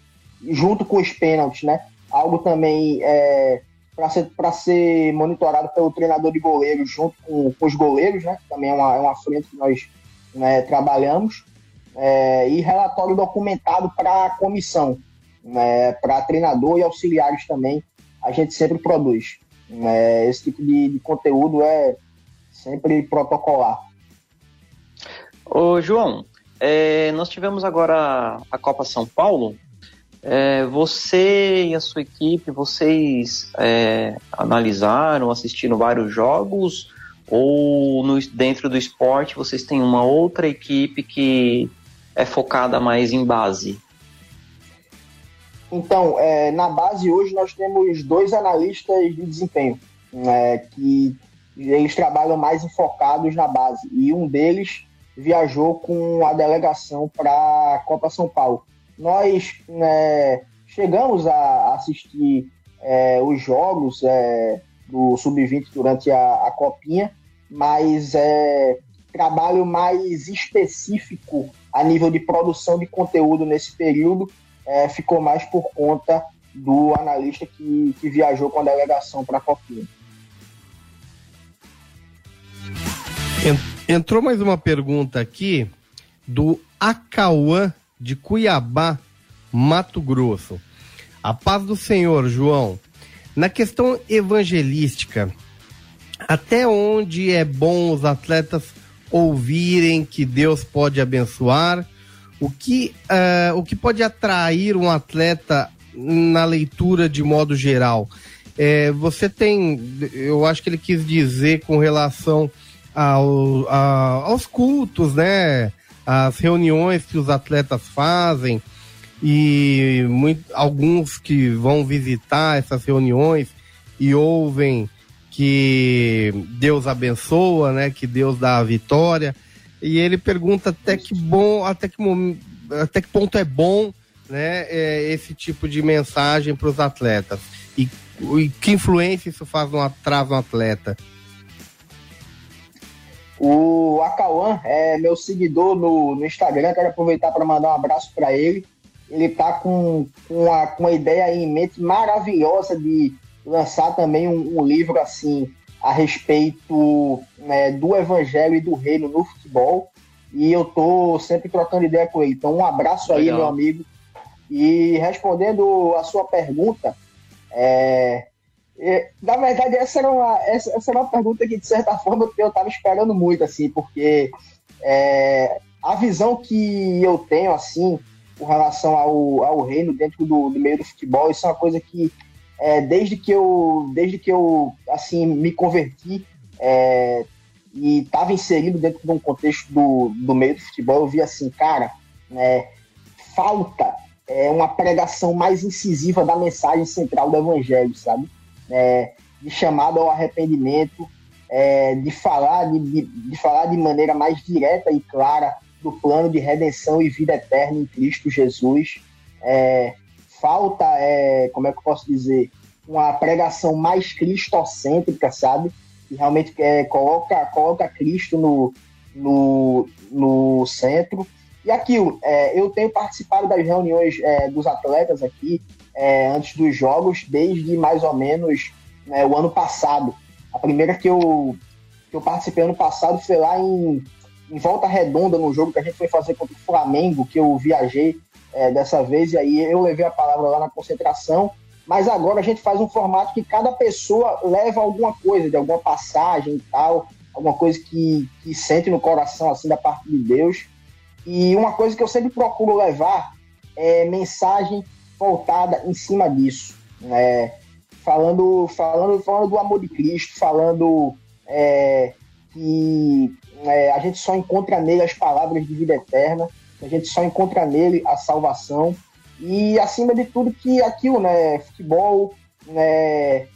junto com os pênaltis, né? Algo também é, para ser, ser monitorado pelo treinador de goleiros junto com, com os goleiros, né? Também é uma, é uma frente que nós né, trabalhamos é, e relatório documentado para a comissão, né, para treinador e auxiliares também, a gente sempre produz. É, esse tipo de, de, conteúdo é sempre protocolar. Ô, João, é, nós tivemos agora a Copa São Paulo. É, você e a sua equipe, vocês é, analisaram, assistiram vários jogos? Ou no, dentro do esporte vocês têm uma outra equipe que é focada mais em base? Então, é, na base hoje nós temos dois analistas de desempenho, né, que eles trabalham mais enfocados na base. E um deles viajou com a delegação para a Copa São Paulo. Nós né, chegamos a assistir é, os jogos é, do Sub-20 durante a, a, Copinha, mas é, trabalho mais específico a nível de produção de conteúdo nesse período é, ficou mais por conta do analista que, que viajou com a delegação para a Copinha. Entrou mais uma pergunta aqui do Acauã de Cuiabá, Mato Grosso. A paz do Senhor, João. Na questão evangelística, até onde é bom os atletas ouvirem que Deus pode abençoar? O que, uh, o que pode atrair um atleta na leitura de modo geral? É, você tem, eu acho que ele quis dizer com relação ao, a, aos cultos, né? As reuniões que os atletas fazem e muito, alguns que vão visitar essas reuniões e ouvem que Deus abençoa, né? Que Deus dá a vitória. E ele pergunta até que bom, até que, até que ponto é bom, né? É, esse tipo de mensagem para os atletas e, e, que influência isso faz no, traz no atleta. O Acauã é meu seguidor no, no Instagram, quero aproveitar para mandar um abraço para ele. Ele está com, com, uma, com uma ideia em mente maravilhosa de lançar também um, um livro assim a respeito né, do evangelho e do reino no futebol. E eu tô sempre trocando ideia com ele. Então, um abraço aí, Legal. meu amigo. E respondendo a sua pergunta, é, na verdade, essa era, uma, essa, essa, era uma pergunta que, de certa forma, eu estava esperando muito, assim, porque é, a visão que eu tenho, assim, com relação ao, ao reino dentro do, do meio do futebol, isso é uma coisa que, é, desde que eu, desde que eu, assim, me converti é, e estava inserido dentro de um contexto do, do meio do futebol, eu vi assim, cara, né, falta é, uma pregação mais incisiva da mensagem central do evangelho, sabe? É, de chamado ao arrependimento, é, de, falar de, de, de, falar de maneira mais direta e clara do plano de redenção e vida eterna em Cristo Jesus. É, falta, é, como é que eu posso dizer, uma pregação mais cristocêntrica, sabe? Que realmente é, coloca, coloca Cristo no, no, no centro. E aquilo, é, eu tenho participado das reuniões é, dos atletas aqui, é, antes dos jogos, desde mais ou menos né, o ano passado. A primeira que eu, que eu participei ano passado foi lá em, em Volta Redonda, no jogo que a gente foi fazer contra o Flamengo, que eu viajei é, dessa vez, e aí eu levei a palavra lá na concentração. Mas agora a gente faz um formato que cada pessoa leva alguma coisa, de alguma passagem e tal, alguma coisa que, que sente no coração, assim, da parte de Deus. E uma coisa que eu sempre procuro levar é mensagem voltada em cima disso, né? falando, falando, falando do amor de Cristo, falando é, que é, a gente só encontra nele as palavras de vida eterna, a gente só encontra nele a salvação e acima de tudo que aquilo, né, futebol, né,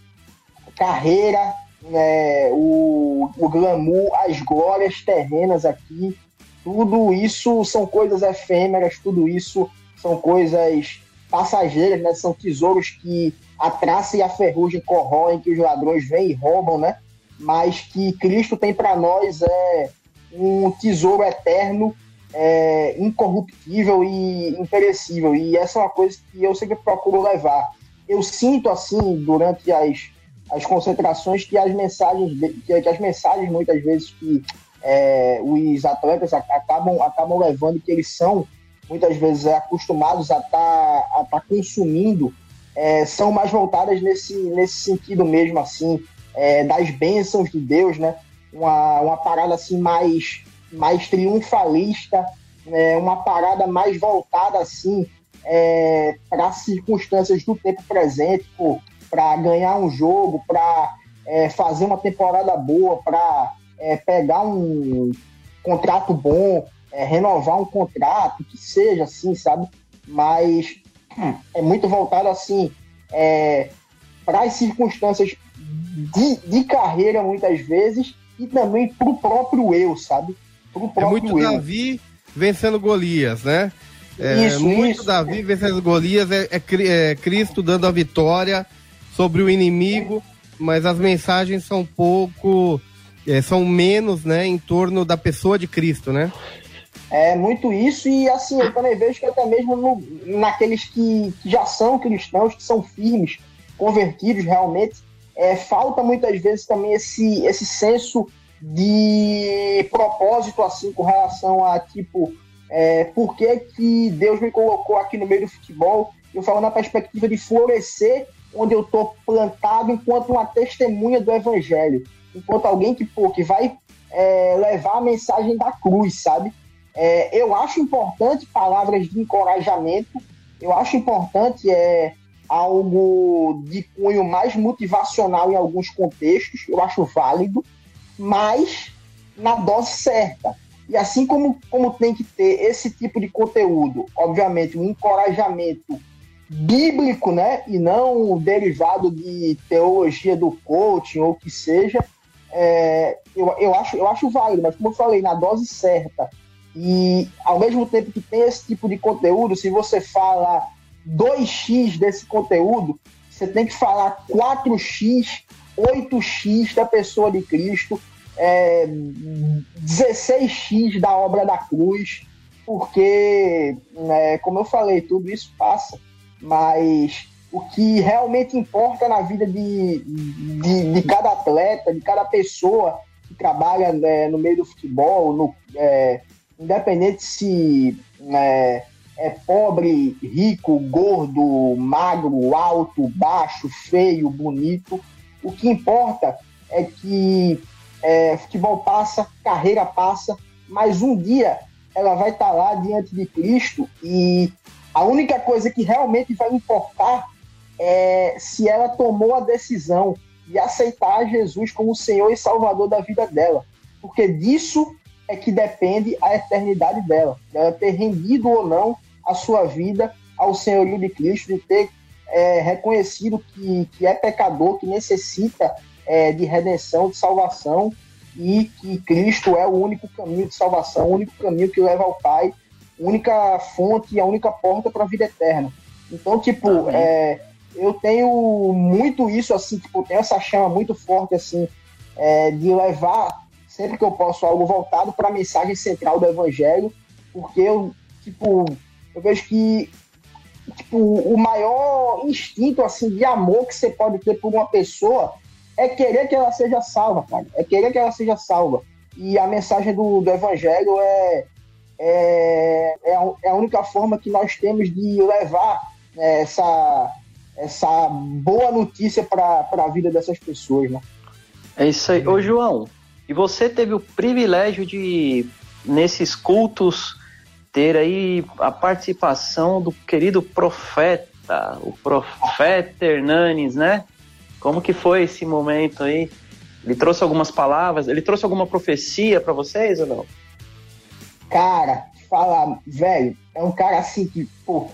carreira, né, o, o glamour, as glórias terrenas aqui, tudo isso são coisas efêmeras, tudo isso são coisas passageiras, né? São tesouros que a traça e a ferrugem corroem, que os ladrões vêm e roubam, né? Mas que Cristo tem para nós é um tesouro eterno, é, incorruptível e imperecível. E essa é uma coisa que eu sempre procuro levar. Eu sinto assim durante as, as concentrações que as mensagens que, que as mensagens muitas vezes que é, os atletas acabam acabam levando que eles são muitas vezes é, acostumados a estar tá, tá consumindo, é, são mais voltadas nesse, nesse sentido mesmo, assim, é, das bênçãos de Deus, né? Uma, uma parada assim mais, mais triunfalista, né? uma parada mais voltada assim é, para circunstâncias do tempo presente, para ganhar um jogo, para é, fazer uma temporada boa, para é, pegar um contrato bom, é, renovar um contrato, que seja assim, sabe? Mas hum, é muito voltado assim é, para as circunstâncias de, de, carreira muitas vezes e também para o próprio eu, sabe? pro próprio É muito eu. Davi vencendo Golias, né? É, isso, muito isso. Davi vencendo Golias é, é, é, Cristo dando a vitória sobre o inimigo, mas as mensagens são pouco, é, são menos, né, em torno da pessoa de Cristo, né? É muito isso, e assim, eu também vejo que até mesmo no, naqueles que, que, já são cristãos, que são firmes, convertidos realmente, é, falta muitas vezes também esse, esse senso de propósito, assim, com relação a, tipo, é, por que, que Deus me colocou aqui no meio do futebol? Eu falo na perspectiva de florescer onde eu estou plantado enquanto uma testemunha do evangelho, enquanto alguém que, pô, que vai é, levar a mensagem da cruz, sabe? É, eu acho importante palavras de encorajamento, eu acho importante é, algo de cunho mais motivacional em alguns contextos, eu acho válido, mas na dose certa. E assim como, como tem que ter esse tipo de conteúdo, obviamente, um encorajamento bíblico, né, e não derivado de teologia do coaching ou que seja, é, eu, eu, acho, eu acho válido, mas como eu falei, na dose certa. E ao mesmo tempo que tem esse tipo de conteúdo, se você fala 2x desse conteúdo, você tem que falar 4x, 8x da pessoa de Cristo, é, 16x da obra da cruz, porque, né, como eu falei, tudo isso passa, mas o que realmente importa na vida de, de, de cada atleta, de cada pessoa que trabalha né, no meio do futebol, no, é, independente se é, é pobre, rico, gordo, magro, alto, baixo, feio, bonito, o que importa é que é, futebol passa, carreira passa, mas um dia ela vai estar tá lá diante de Cristo e a única coisa que realmente vai importar é se ela tomou a decisão de aceitar Jesus como Senhor e Salvador da vida dela, porque disso é que depende a eternidade dela, dela ter rendido ou não a sua vida ao senhorio de Cristo, de ter é, reconhecido que, que é pecador, que necessita é, de redenção, de salvação, e que Cristo é o único caminho de salvação, o único caminho que leva ao Pai, única fonte e a única porta para a vida eterna. Então, tipo, é, eu tenho muito isso, assim, tipo, tenho essa chama muito forte, assim, é, de levar, sempre que eu posso, algo voltado para a mensagem central do Evangelho, porque eu, tipo, eu vejo que tipo, o maior instinto, assim, de amor que você pode ter por uma pessoa é querer que ela seja salva, cara. É querer que ela seja salva. E a mensagem do, do Evangelho é, é, é, a, é única forma que nós temos de levar né, essa, essa boa notícia para a vida dessas pessoas, né? É isso aí. Ô, João, e você teve o privilégio de, nesses cultos, ter aí a participação do querido profeta, o profeta Hernanes, né? Como que foi esse momento aí? Ele trouxe algumas palavras, ele trouxe alguma profecia para vocês ou não? Cara, fala, velho, é um cara assim que, pô,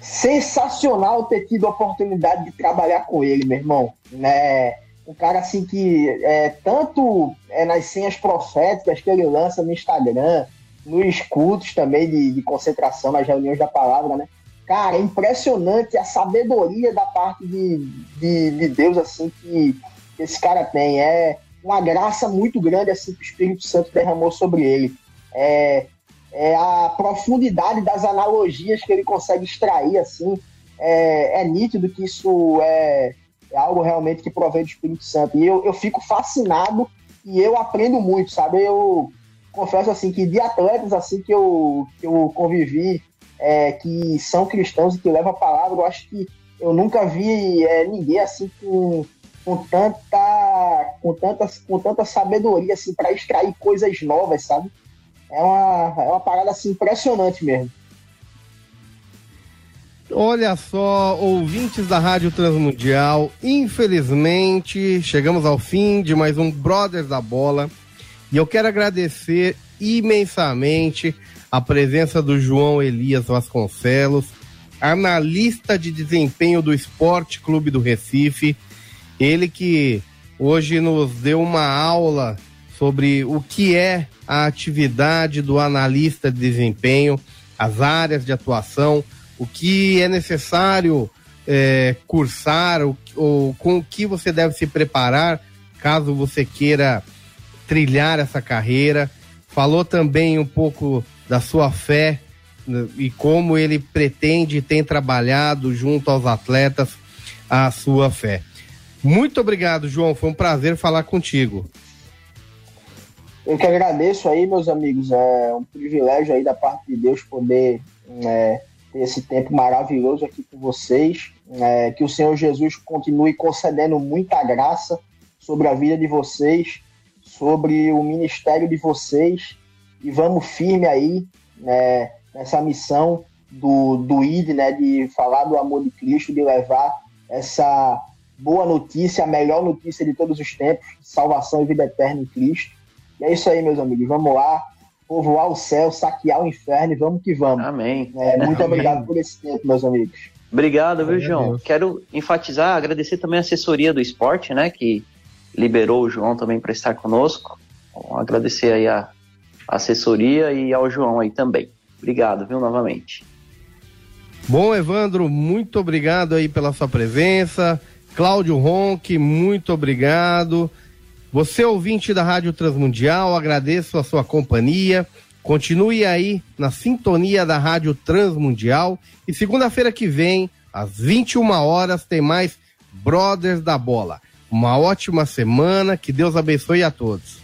sensacional ter tido a oportunidade de trabalhar com ele, meu irmão, né? Um cara assim que é, tanto é, nas senhas proféticas que ele lança no Instagram, nos cultos também de, de concentração, nas reuniões da palavra, né? Cara, é impressionante a sabedoria da parte de, de, de Deus, assim, que esse cara tem. É uma graça muito grande, assim, que o Espírito Santo derramou sobre ele. É, é a profundidade das analogias que ele consegue extrair, assim. É, é nítido que isso é, é algo realmente que provém do Espírito Santo. E eu, eu fico fascinado e eu aprendo muito, sabe? Eu confesso, assim, que de atletas, assim, que eu, que eu convivi é, que são cristãos e que levam a palavra. Eu acho que eu nunca vi é, ninguém assim com, com tanta com tanta, com tanta sabedoria assim para extrair coisas novas, sabe? É uma, é uma parada assim impressionante mesmo. Olha só, ouvintes da Rádio Transmundial, infelizmente chegamos ao fim de mais um Brothers da Bola. E eu quero agradecer imensamente a presença do João Elias Vasconcelos, analista de desempenho do Esporte Clube do Recife, ele que hoje nos deu uma aula sobre o que é a atividade do analista de desempenho, as áreas de atuação, o que é necessário é, cursar, ou, ou com o que você deve se preparar caso você queira trilhar essa carreira. Falou também um pouco da sua fé né, e como ele pretende e tem trabalhado junto aos atletas a sua fé. Muito obrigado, João. Foi um prazer falar contigo. Eu que agradeço aí, meus amigos. É um privilégio aí da parte de Deus poder é, esse tempo maravilhoso aqui com vocês. É, que o Senhor Jesus continue concedendo muita graça sobre a vida de vocês, sobre o ministério de vocês. E vamos firme aí né, nessa missão do, do ID, né, de falar do amor de Cristo, de levar essa boa notícia, a melhor notícia de todos os tempos, salvação e vida eterna em Cristo. E é isso aí, meus amigos. Vamos lá, povoar o céu, saquear o inferno e vamos que vamos. Amém. É, muito Amém. obrigado por esse tempo, meus amigos. Obrigado, viu, João? Quero enfatizar, agradecer também a assessoria do esporte, né, que liberou o João também para estar conosco. Bom, agradecer aí a assessoria e ao João aí também. Obrigado, viu, novamente. Bom, Evandro, muito obrigado aí pela sua presença. Cláudio Ronque, muito obrigado. Você, ouvinte da Rádio Transmundial, agradeço a sua companhia. Continue aí na sintonia da Rádio Transmundial. E segunda-feira que vem, às 21 horas, tem mais Brothers da Bola. Uma ótima semana, que Deus abençoe a todos.